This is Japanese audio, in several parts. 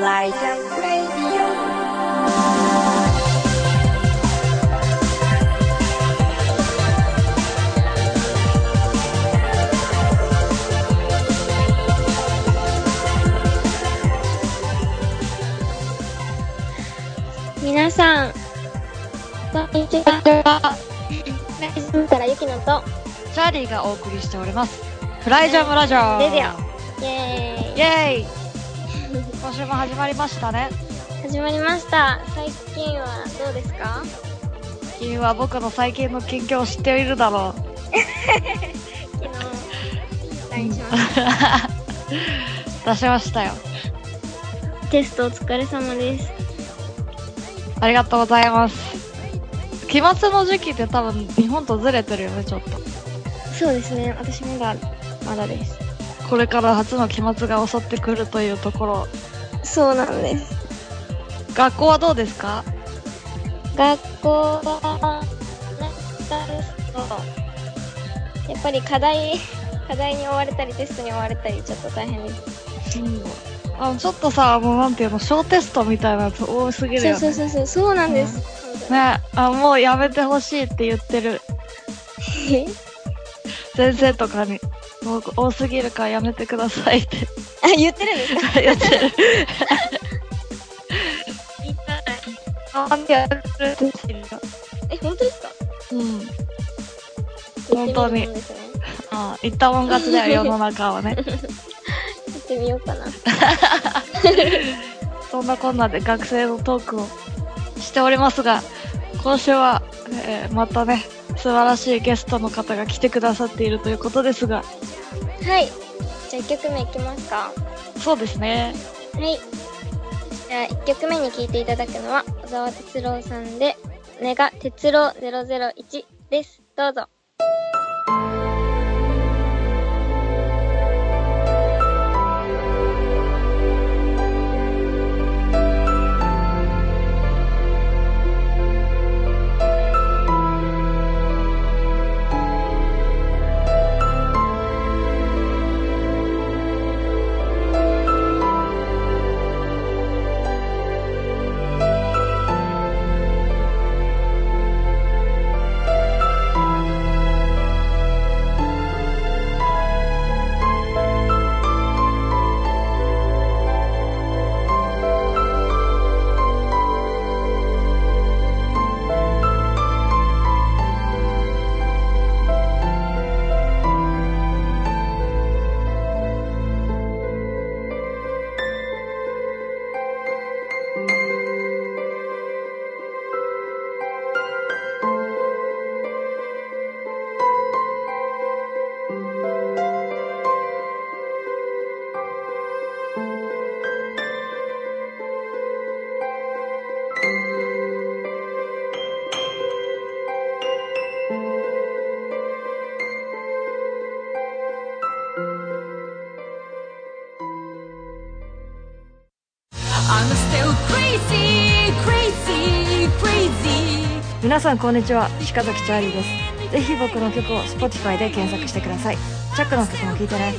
ライジャンプレイディ皆さん、こんにちは。ライズムからゆきのと、チャーリーがお送りしております。フライジャムラジオレディオ。イェーイ。イェーイ今週も始まりましたね。始まりました。最近はどうですか？君は僕の最近の近況を知っているだろう。昨日。出しましたよ。テストお疲れ様です。ありがとうございます。期末の時期って多分日本とずれてるよね、ちょっと。そうですね。私まだ、まだです。これから初の期末が襲ってくるというところ。そうなんです。学校はどうですか？学校は、なんですけど、やっぱり課題、課題に追われたり、テストに追われたり、ちょっと大変です。うん。あの、ちょっとさ、もうなんていうの、小テストみたいなやつ多すぎるそうよね。そうそうそう、そうなんです。ね、あ、もうやめてほしいって言ってる。先生とかに、もう多すぎるからやめてくださいってあ、言ってるんですか？言ってる。え、本当ですか？うん。言ってみるもんですね。あ言ったもん勝ちだよ、世の中はね。言ってみようかな。そんなこんなで学生のトークをしておりますが、今週は、えーまたね、素晴らしいゲストの方が来てくださっているということですが、はい。じゃあ1曲目いきますか。そうですね。はい。じゃあ1曲目に聴いていただくのは、小沢哲郎さんで、ネガ哲郎001です。どうぞ。さんこんにちは。鹿崎チャーリーです。ぜひ僕の曲を Spotify で検索してください。チャックの曲も聴いてね。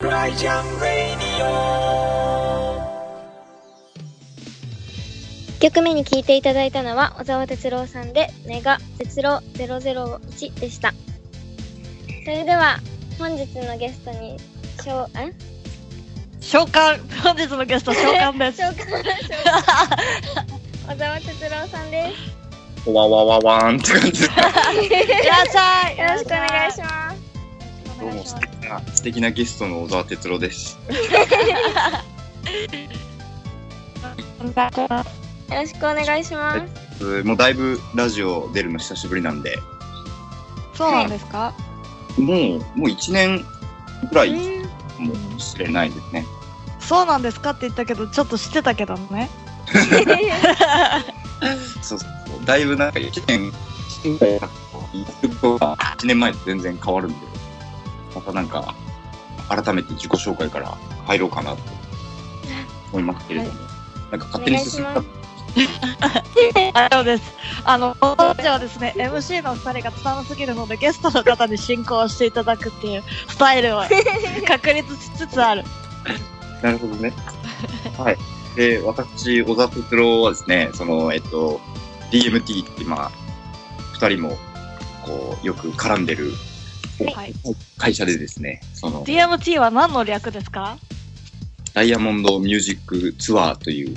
ライジャンレディ1曲目に聴いていただいたのは、小沢哲郎さんで、ネガ哲郎001でした。それでは、本日のゲストに、しょう、ん召喚本日のゲスト召喚です。召喚、召喚。小沢哲郎さんです。わわわわーんって感じで。いらっしゃいよろしくお願いします。どうも素敵な、素敵なゲストの小沢哲郎です。よろしくお願いします。もうだいぶラジオ出るの久しぶりなんで、そうなんですか、もう、もう1年ぐらいうんもしれないですね。そうなんですかって言ったけど、ちょっと知ってたけどね。そ うそう。だいぶなんか1年、1年前と全然変わるんで、またなんか、改めて自己紹介から入ろうかなと思いますけれども、なんか勝手に進んだお願いし大丈夫です。あの、このラジオはですね、MC の二人が拙すぎるので、ゲストの方に進行していただくっていうスタイルを確立しつつある。なるほどね。はい。で、私、小沢哲郎はですね、その、えっと、DMT って今、二人も、こう、よく絡んでるはい。会社でですね、その、DMT は何の略ですか？ダイヤモンドミュージックツアーという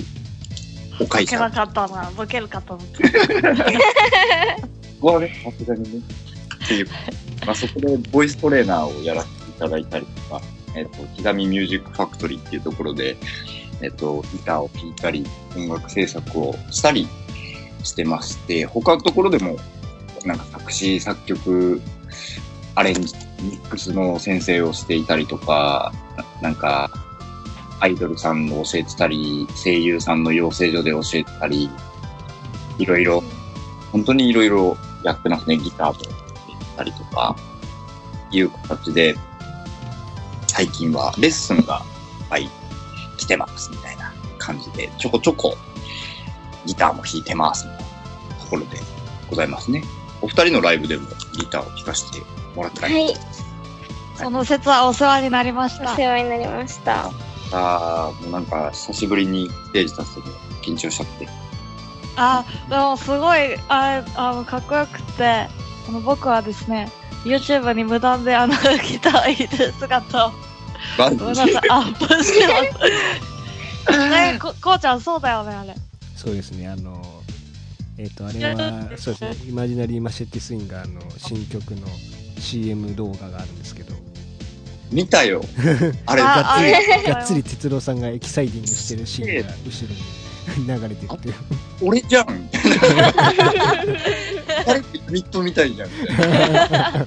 お会社ボケな。かったな。ボケるかと思って。ここはね、さすがにね。っていう、まあ、そこでボイストレーナーをやらせていただいたりとか、えっ、と、刻みミュージックファクトリーっていうところで、えっ、と、ギターを弾いたり、音楽制作をしたりしてまして、他のところでも、なんか作詞、作曲、アレンジ、ミックスの先生をしていたりとか、なんか、アイドルさんを教えてたり、声優さんの養成所で教えてたり、いろいろ本当にいろいろやってますね。ギターとやったりとか、いう形で、最近はレッスンがいっぱい来てますみたいな感じで、ちょこちょこギターも弾いてますみたいなところでございますね。お二人のライブでもギターを弾かせてもらったりはい。その説はお世話になりましたお。世話になりました。あーもうなんか久しぶりにステージ立つと緊張しちゃって。あ、でもすごい、ああの、かっこよくて、あの僕はですね、YouTube に無断であの、ギターを弾いてる姿を、バンごめんなさい、アップしてます。ね こ、こうちゃんそうだよね、あれ。そうですね、あの、えっ、と、あれは、そうですね、イマジナリーマシェッティスインガーの新曲の CM 動画があるんですけど、見たよ。あれ、あがっつりあれ、がっつり哲郎さんがエキサイティングしてるシーンが後ろに流れてるっていう。俺じゃん。あれってミットみたいじゃんみたいな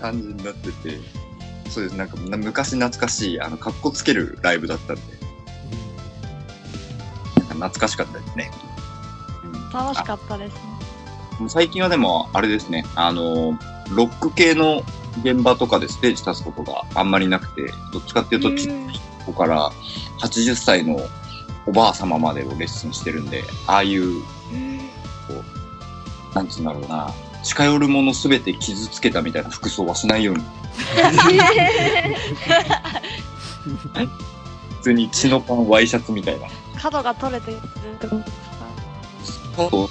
感じになってて。そうです。なんかな昔懐かしい、あの、格好つけるライブだったんで、なんか懐かしかったですね。うん楽しかったですね。最近はでも、あれですね、あの、ロック系の現場とかでステージ立つことがあんまりなくて、どっちかっていうと、ちっうん子から80歳のおばあ様までをレッスンしてるんで、ああいう、こう、なんつうんだろうな、近寄るものすべて傷つけたみたいな服装はしないように。普通に血のパンワイシャツみたいな。角が取れてるってことですかそう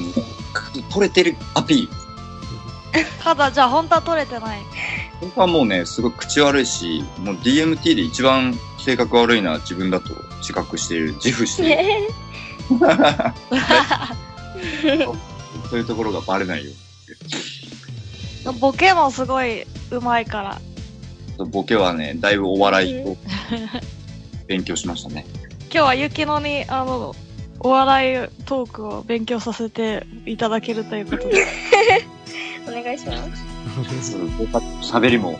取れてるアピール。角、じゃあ本当は取れてない。本当はもうね、すごい口悪いし、もう DMT で一番性格悪いのは自分だと自覚している、自負している。そういうところがバレないよボケもすごい上手いから。ボケはね、だいぶお笑いと勉強しましたね。今日はゆきのに、あの、お笑いトークを勉強させていただけるということで。お願いします。そう喋りも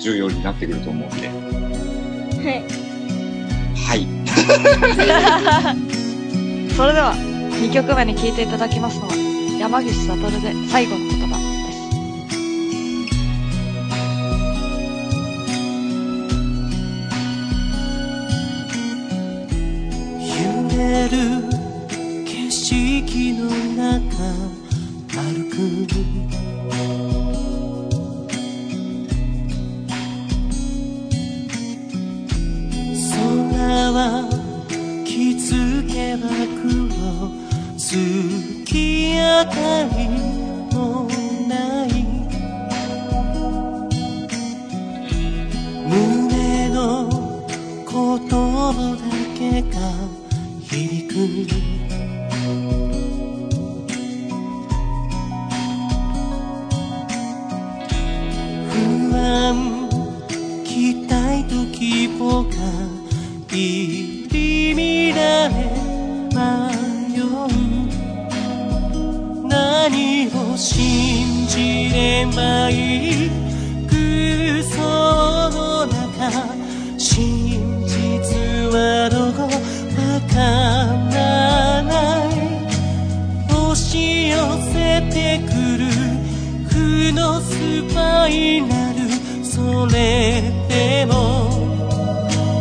重要になってくると思うんで。はい。はい。それでは、2曲目に聴いていただきますのは、山岸悟で最後の言葉です。揺れる景色の中歩く空はづけば黒月明かりもない胸の言葉だけが響くじればい空想の中真実はどこわからない。押し寄せてくる。負のスパイラルそれでも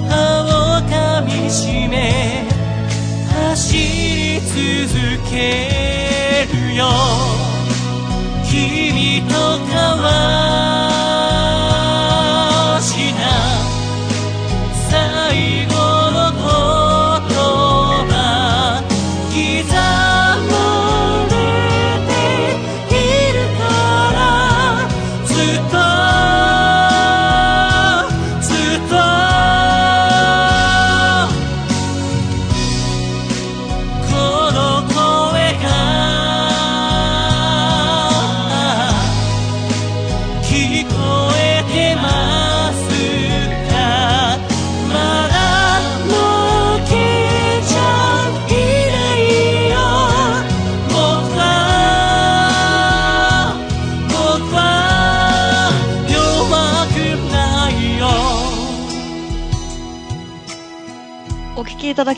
歯を噛みしめ走り続けるよ。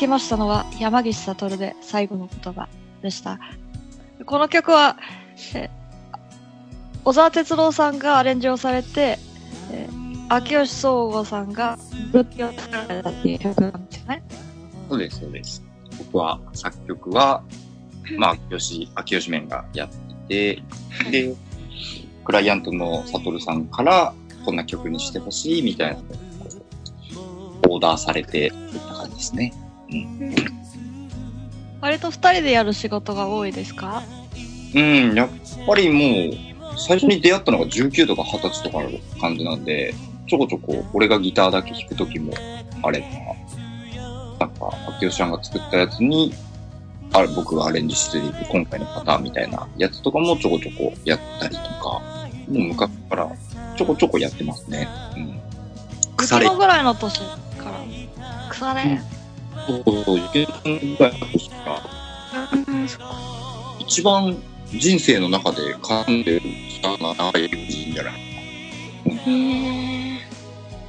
ましたのは山岸悟で最後の言葉でした。この曲は、え小沢哲郎さんがアレンジをされて、え秋吉総吾さんがを作られたっていう曲なんですよね。そうです、そうです。僕は、作曲は、まあ、秋吉、秋吉面がやっていて、で、クライアントのサトルさんから、こんな曲にしてほしいみたいなオーダーされて、いった感じですね。うん。割と二人でやる仕事が多いですかうん、やっぱりもう、最初に出会ったのが19とか20歳とかの感じなん。で、ちょこちょこ俺がギターだけ弾くときもあれば、なん。か、秋吉さん。が作ったやつに、あ、僕がアレンジしている今回のパターンみたいなやつとかもちょこちょこやったりとか、もう昔からちょこちょこやってますね。うん。腐れいつのぐらいの年から腐れ、そうそう、ゆけさんぐらいの年から、一番人生の中で絡んでる期間が長いんじゃないへ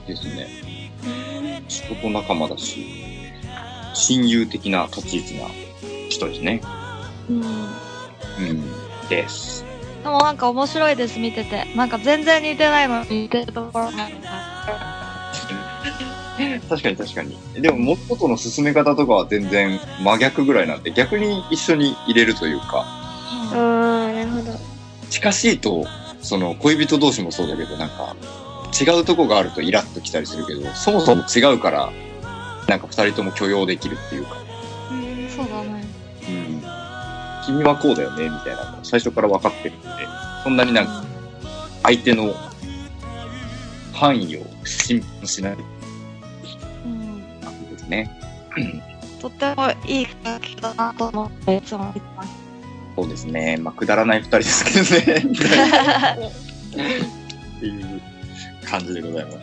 ですね。仕事仲間だし、親友的な立ち位置な人ですね。うん。うん。です。でもなんか面白いです、見てて。なんか全然似てないのに似てるところがある確かに確かに。でも、もっとの進め方とかは全然真逆ぐらいなんで、逆に一緒に入れるというか、ーあー、なるほど。近しいと、その恋人同士もそうだけど、なんか、違うとこがあるとイラッときたりするけど、そもそも違うから、なんか二人とも許容できるっていうか、そうだね。うん。君はこうだよね、みたいなのを最初から分かってるんで、そんなになんか、相手の範囲を心配しないうん。ね。とってもいい楽器だなと思って、いつも見てます。そうですね。まあ、くだらない二人ですけどね。っていう感じでございます。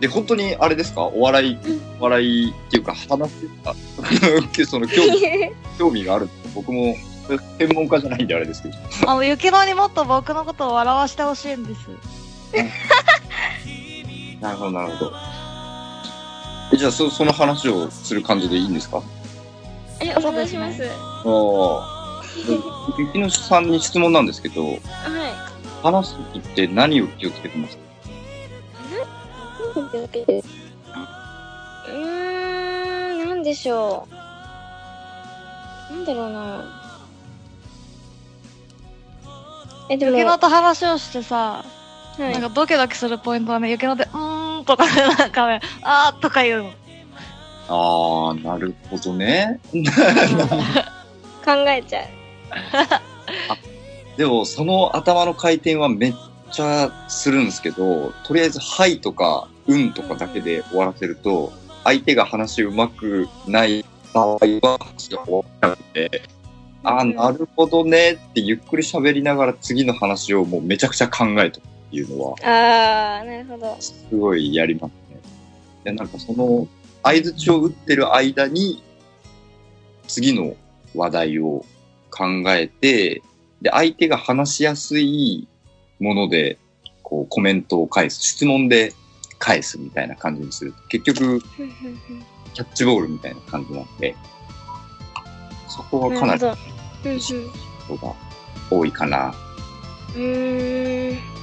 で、本当にあれですか？お笑い、お笑いっていうか、話してた、その興味、興味がある僕も、専門家じゃないんであれですけど。あの、雪乃にもっと僕のことを笑わしてほしいんです。なるほど、なるほど。えじゃあ、そその話をする感じでいいんですか？え、お願いします。ああ。雪乃さんに質問なんですけど、はい。話すときって何を気をつけてます？かうーん、なんでしょう。なんだろうな。え、でも、雪乃と話をしてさ、はいなんかドキドキするポイントはね、雪乃で、うーんとかね、なんかね、あーとか言うの。ああ、なるほどね。考えちゃう。でも、その頭の回転はめっちゃするんですけど、とりあえず、はいとか、うんとかだけで終わらせると、相手が話うまくない場合は、話が終わっちゃうんで、ああ、なるほどねってゆっくり喋りながら次の話をもうめちゃくちゃ考えというのは、あー、なるほど。すごいやりますね。で、なんかその、相槌を打ってる間に、次の話題を考えて、で、相手が話しやすいもので、こう、コメントを返す、質問で返すみたいな感じにすると、結局、キャッチボールみたいな感じなんで、そこはかなり。人が多いかな。うん。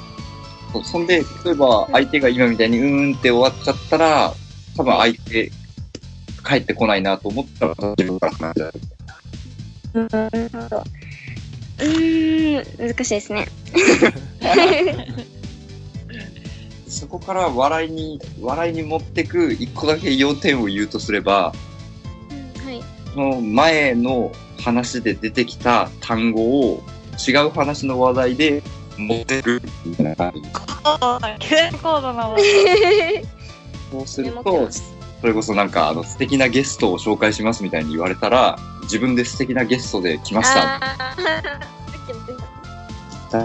そんで、例えば相手が今みたいにうーんって終わっちゃったら、多分相手帰ってこないなと思ったら自分から話し合う。うん、なるほど。うーん、難しいですね。そこから笑いに、笑いに持ってく一個だけ要点を言うとすれば、はい。その前の話で出てきた単語を違う話の話題で持ってくみたいな感じ。結構だな。そうすると、それこそなんかあの素敵なゲストを紹介しますみたいに言われたら、自分で素敵なゲストで来ました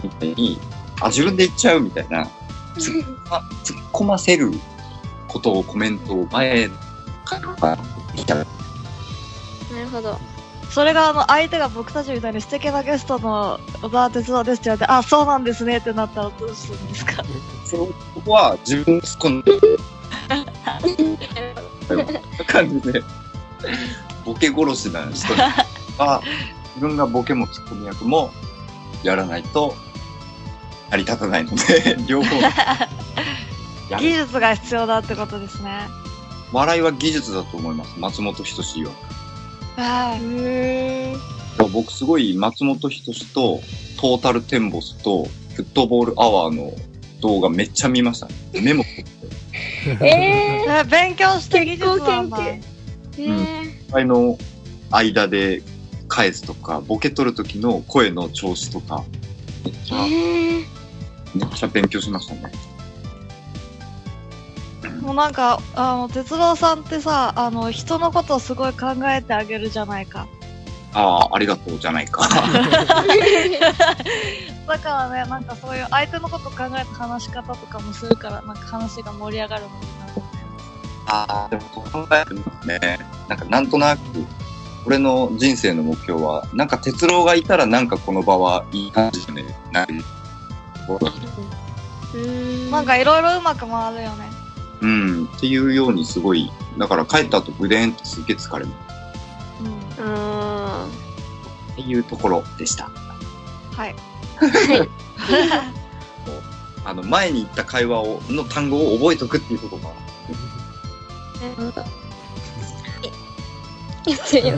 みたいに、あ、自分で言っちゃうみたいな、突っ突っ込ませることをコメントを前から言ったら、なるほど。それがあの相手が僕たちみたいに素敵なゲストの小沢哲郎ですって言われて、あ、そうなんですねってなったらどうするんですか？そこは自分で突 っ込んでる感じで、ボケ殺しな人は、自分がボケもツッコミ役もやらないと成り立たないので、両方 や技る。術が必要だってことですね。笑いは技術だと思います。松本人志は。はい。僕すごい松本人志とトータルテンボスとフットボールアワーの動画めっちゃ見ました。メモ。ええ勉強して技術なんだ。結ー、えあの間で返すとか、ボケ取る時の声の調子とか、めっちー、ゃ、えー、めっちゃ勉強しましたね。もうなんか、あの、哲郎さんってさ、あの、人のことをすごい考えてあげるじゃないか。ああ、ありがとうじゃないか。だからね、なんかそういう相手のこと考えた話し方とかもするから、なんか話が盛り上がるのかな。ああ、でもそう考えてますね。なんかなんとなく、俺の人生の目標は、なんか哲郎がいたらなんかこの場はいい感じでね、なる。うーん。なんかいろいろうまく回るよね。うん、っていうようにすごい、だから帰った後グデーンってすっげえ疲れるうん。うーん。っていうところでした。はい。あの、前に言った会話を、の単語を覚えとくっていうことが、なるほど。え、やってみよ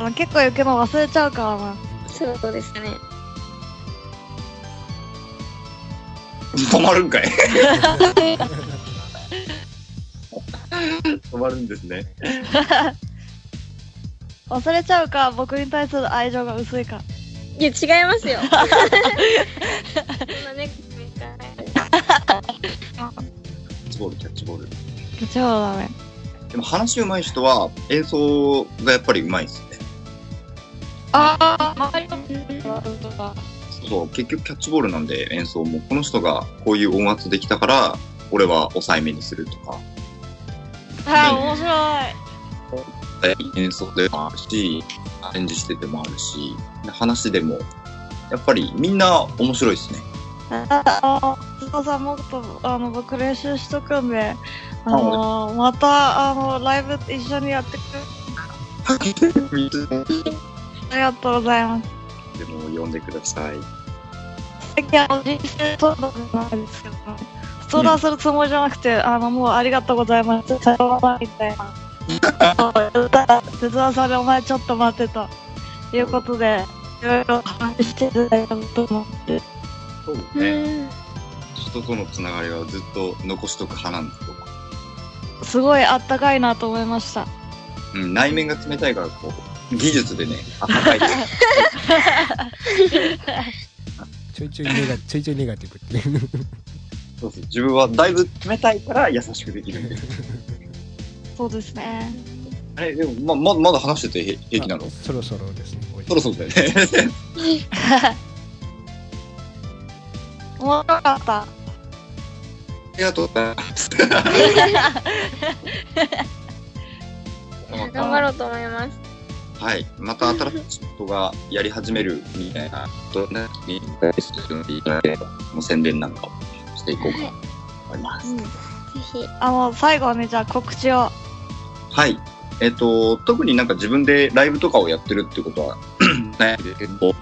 の、結構行くの忘れちゃうからな。そうですね。止まるんかい 止まるんですね。忘れちゃうか、僕に対する愛情が薄いか。いや、違いますよ。そんなね、キャッチボール、キャッチボール。だね。でも話上手い人は演奏がやっぱり上手いですね。ああ、周りの。そう、結局キャッチボールなんで演奏も、この人がこういう音圧できたから、俺は抑えめにするとか、はい、面白い。演奏でもあるし、アレンジしててもあるし、話でも、やっぱりみんな面白いですね。あの、須藤さんもっと、あの、僕練習しとくんで、あの、また、あの、ライブ一緒にやってくれ ありがとうございます。でも呼んでください。最近、あの、人生相談じゃないですけど、相談するつもりじゃなくて、あの、もうありがとうございます。さようならみたいな。そうたら、哲田さんでお前ちょっと待ってと。いうことで、いろいろ話していただいたと思って。そうね。ん。人とのつながりはずっと残しとく派なんですよ。すごいあったかいなと思いました。うん、内面が冷たいから、こう、技術でね、あったかい。ちょいちょいネガちょいちょいネガティブって。そうそう自分はだいぶ冷たいから優しくできるんで。そうですね。あれ、でも、ま、ままだ話しててへ平気なの？あそろそろですね。そろそろだよね。面白かった。ありがとうございます。頑張ろうと思います。はい。また新しい仕事がやり始めるみたいな、どんなにいただければ、もう宣伝なんかをしていこうかなと思います。ぜひ。あの、最後にじゃあ告知を。はい。えっ、と、特になんか自分でライブとかをやってるってことは ないんですけど、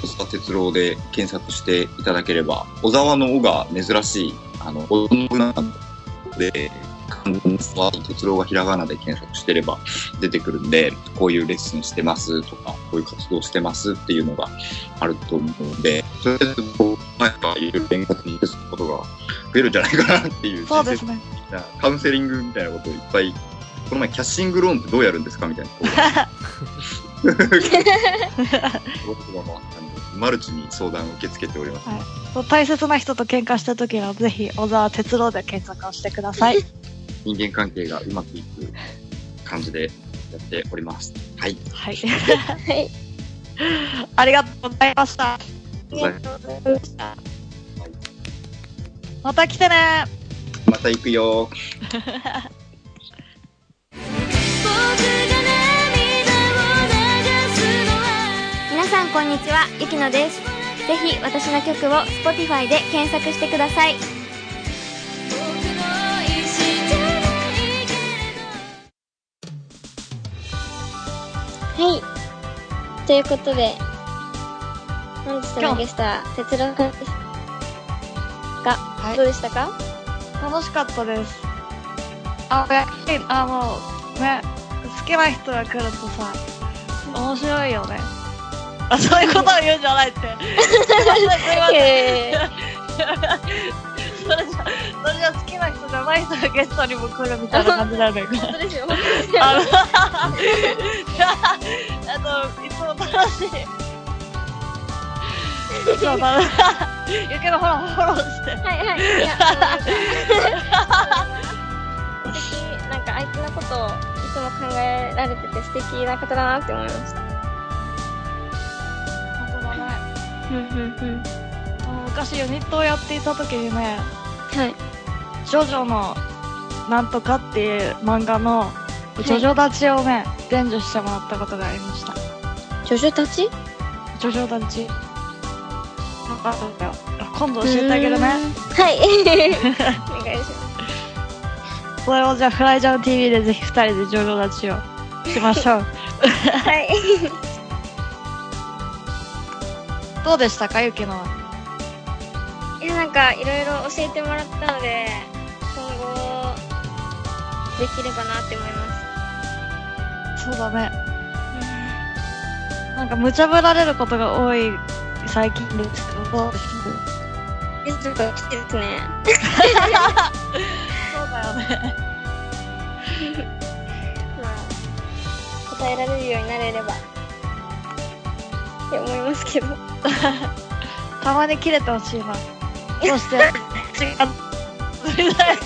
小沢哲郎で検索していただければ、小沢の尾が珍しい、あの、小野なのでは哲郎がひらがなで検索してれば出てくるんで、こういうレッスンしてますとか、こういう活動してますっていうのがあると思うので、それでこう、なんかいろいろ勉活にすることが増えるんじゃないかなっていう、そうですね。カウンセリングみたいなことをいっぱい、この前キャッシングローンってどうやるんですかみたいな マルチに相談を受け付けております。はい。大切な人と喧嘩した時は、ぜひ、小沢哲郎で検索をしてください。人間関係がうまくいく感じでやっております。はい。はい。はい。ありがとうございました。ありがとうございました。また来てねまた行くよ。皆さんこんにちは、ゆきのです。ぜひ私の曲を Spotify で検索してください。はい。ということで、本日のゲストは、哲郎くんです。が、はいどうでしたか？楽しかったです。あ、やっぱりあの、ね、好きな人が来るとさ、面白いよね。あ、そういうことを言うんじゃないって。すいません、すいません。じゃ、それじゃ好きな人じゃない人がゲストにも来るみたいな感じなんだよね。本当ですよ。あの、あと、いつも楽しい。そうだね。ゆけのほら、フォローして。はいはい。いや、あの素敵、なんか相手のことをいつも考えられてて素敵な方だなって思いました。本当だね。うんうんあの昔ユニットをやっていた時にね、うん。はい。ジョジョのなんとかっていう漫画のジョジョ立ちをね、伝授してもらったことがありました。ジョジョたち？ジョジョ立ち。なんかあったよ。今度教えてあげるね。はい。お願いします。それをじゃあフライジャン TV でぜひ二人でジョジョ立ちをしましょう。はい。どうでしたかゆきのは？なんかいろいろ教えてもらったので、今後、できればなって思います。そうだね。なんか無茶ぶられることが多い最近ですけど、どうですえ、ちょっと来てですね。そうだよね。まあ、答えられるようになれれば、って思いますけど。たまに切れてほしいな。そして、違う。みたいな。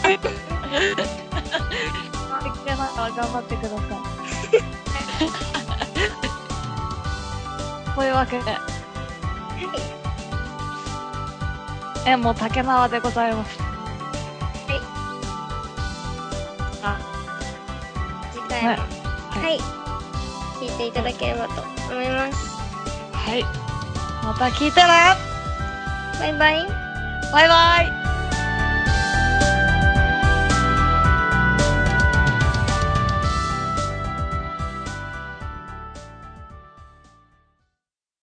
切れながら頑張ってください。というわけで、え、もう竹縄でございます。はい。あ、次回も、はいはい。聞いていただければと思います。はい。また聞いてねバイバイ。バイバイ